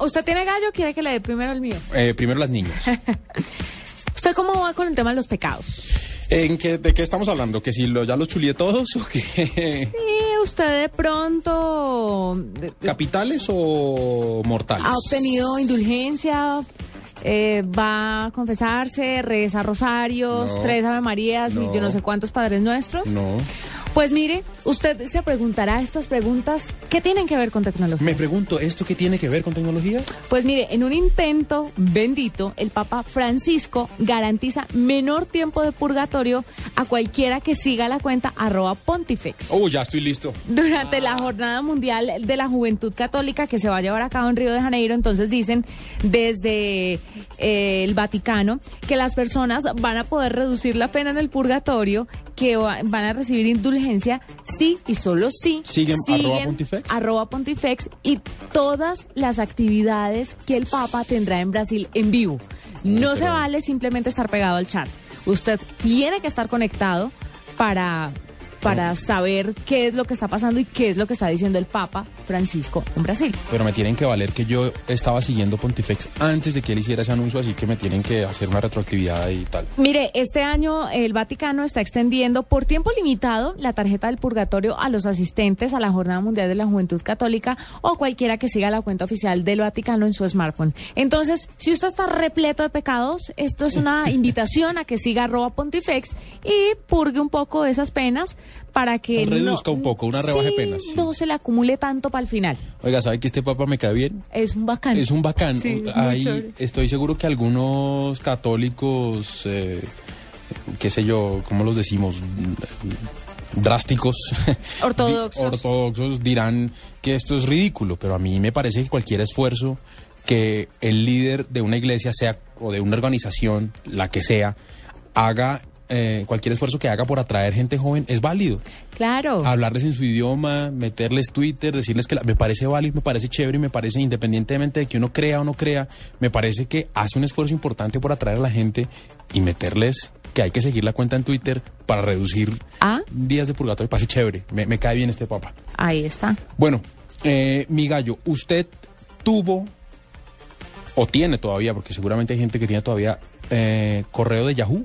¿Usted tiene gallo o quiere que le dé primero el mío? Eh, primero las niñas. ¿Usted cómo va con el tema de los pecados? ¿En qué, ¿De qué estamos hablando? ¿Que si lo, ya los chulié todos o qué? Sí, usted de pronto ¿Capitales o mortales? ha obtenido indulgencia, eh, va a confesarse, reza rosarios, No. tres Ave Marías y yo no sé cuántos Padres Nuestros. No. Pues mire, usted se preguntará estas preguntas, ¿qué tienen que ver con tecnología? Me pregunto, ¿esto qué tiene que ver con tecnología? Pues mire, en un intento bendito, el Papa Francisco garantiza menor tiempo de purgatorio a cualquiera que siga la cuenta arroba pontifex. Oh, ya estoy listo. Durante la Jornada Mundial de la Juventud Católica que se va a llevar a cabo en Río de Janeiro, entonces dicen desde eh, el Vaticano que las personas van a poder reducir la pena en el purgatorio, que va- van a recibir indulgencia sí y solo sí ¿Siguen arroba Pontifex? arroba Pontifex y todas las actividades que el Papa tendrá en Brasil en vivo. No se vale simplemente estar pegado al chat. Usted tiene que estar conectado para, para saber qué es lo que está pasando y qué es lo que está diciendo el Papa Francisco en Brasil. Pero me tienen que valer que yo estaba siguiendo Pontifex antes de que él hiciera ese anuncio, así que me tienen que hacer una retroactividad y tal. Mire, este año el Vaticano está extendiendo por tiempo limitado la tarjeta del purgatorio a los asistentes a la Jornada Mundial de la Juventud Católica o cualquiera que siga la cuenta oficial del Vaticano en su smartphone. Entonces, si usted está repleto de pecados, esto es una invitación a que siga arroba pontifex y purgue un poco esas penas para que Reduzca no, un poco, una rebaje Sí, penas, sí. no se le acumule tanto para el final. Oiga, ¿sabe que este papa me cae bien? Es un bacán. Es un bacán. Sí, es muy Ahí chévere. estoy seguro que algunos católicos, eh, qué sé yo, ¿cómo los decimos? Drásticos. Ortodoxos. Ortodoxos dirán que esto es ridículo, pero a mí me parece que cualquier esfuerzo que el líder de una iglesia sea o de una organización, la que sea, haga eh, cualquier esfuerzo que haga por atraer gente joven es válido Claro. hablarles en su idioma, meterles Twitter, decirles que la- me parece válido, me parece chévere y me parece, independientemente de que uno crea o no crea, me parece que hace un esfuerzo importante por atraer a la gente y meterles que hay que seguir la cuenta en Twitter para reducir Ah. días de purgatorio. Parece chévere, me, me cae bien este papa. Ahí está. Bueno, eh, mi gallo, usted tuvo o tiene todavía, porque seguramente hay gente que tiene todavía eh, correo de Yahoo.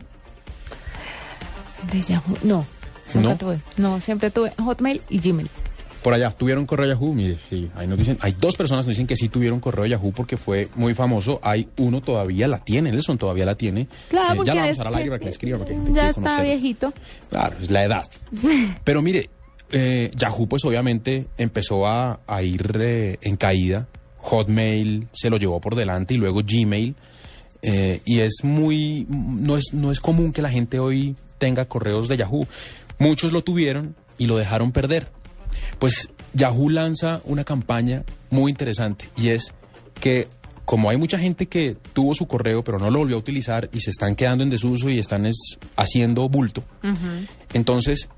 De Yahoo. No, nunca ¿No? tuve. No, siempre tuve Hotmail y Gmail. Por allá, ¿tuvieron correo Yahoo? Mire, sí, ahí nos dicen, hay dos personas que nos dicen que sí tuvieron correo Yahoo porque fue muy famoso. Hay uno todavía la tiene, Nelson todavía la tiene. Claro, Eh, porque ya la vamos a dar al que- aire para que le escriba. Para que gente ya está viejito. Claro, es la edad. Pero mire, eh, Yahoo pues obviamente empezó a, a ir eh, en caída. Hotmail se lo llevó por delante y luego Gmail. eh, y es muy, no es, no es común que la gente hoy tenga correos de Yahoo. Muchos lo tuvieron y lo dejaron perder. Pues Yahoo lanza una campaña muy interesante y es que como hay mucha gente que tuvo su correo pero no lo volvió a utilizar y se están quedando en desuso y están es, haciendo bulto, entonces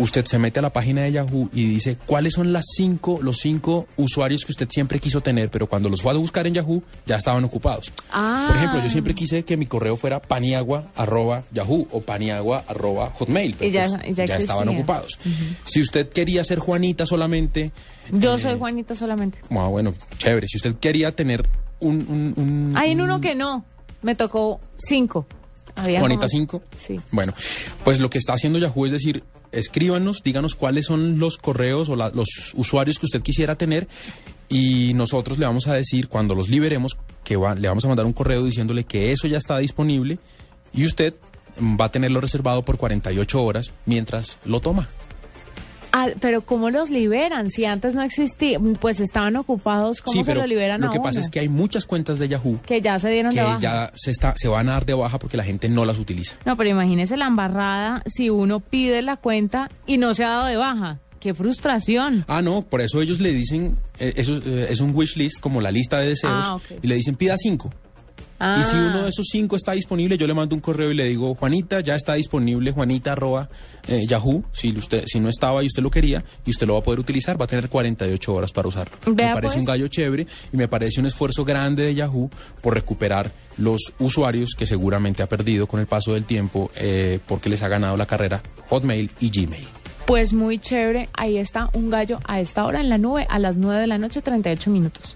usted se mete a la página de Yahoo y dice cuáles son las cinco, los cinco usuarios que usted siempre quiso tener, pero cuando los fue a buscar en Yahoo ya estaban ocupados. Ah. Por ejemplo, yo siempre quise que mi correo fuera paniagua arroba Yahoo o paniagua arroba Hotmail, pero Y ya- pues, y ya estaban ocupados. Si usted quería ser Juanita solamente, Yo soy Juanita solamente. ah, bueno, chévere. Si usted quería tener un... un, un- Hay en un- uno que no. Me tocó cinco. Había Juanita como- 5. Sí. Bueno, pues lo que está haciendo Yahoo es decir, escríbanos, díganos cuáles son los correos o la- los usuarios que usted quisiera tener y nosotros le vamos a decir cuando los liberemos que va- le vamos a mandar un correo diciéndole que eso ya está disponible y usted va a tenerlo reservado por 48 horas mientras lo toma. Ah, pero ¿cómo los liberan? Si antes no existía, pues estaban ocupados, ¿cómo sí, se pero lo liberan lo a que pasa es que hay muchas cuentas de Yahoo Que ya se dieron que de baja. ya se, está, se van a dar de baja porque la gente no las utiliza. No, pero imagínese la embarrada si uno pide la cuenta y no se ha dado de baja. ¡Qué frustración! Ah, no, por eso ellos le dicen, eh, eso eh, es un wish list, como la lista de deseos, Ah, y le dicen pida cinco. Y si Ah. uno de esos cinco está disponible, yo le mando un correo y le digo, Juanita, ya está disponible, Juanita arroba eh, Yahoo, si usted, si no estaba y usted lo quería, y usted lo va a poder utilizar, va a tener 48 horas para usarlo. Vea, me parece pues. un gallo chévere y me parece un esfuerzo grande de Yahoo por recuperar los usuarios que seguramente ha perdido con el paso del tiempo eh, porque les ha ganado la carrera Hotmail y Gmail. Pues muy chévere. Ahí está un gallo a esta hora en la nube a las 9 de la noche, 38 minutos.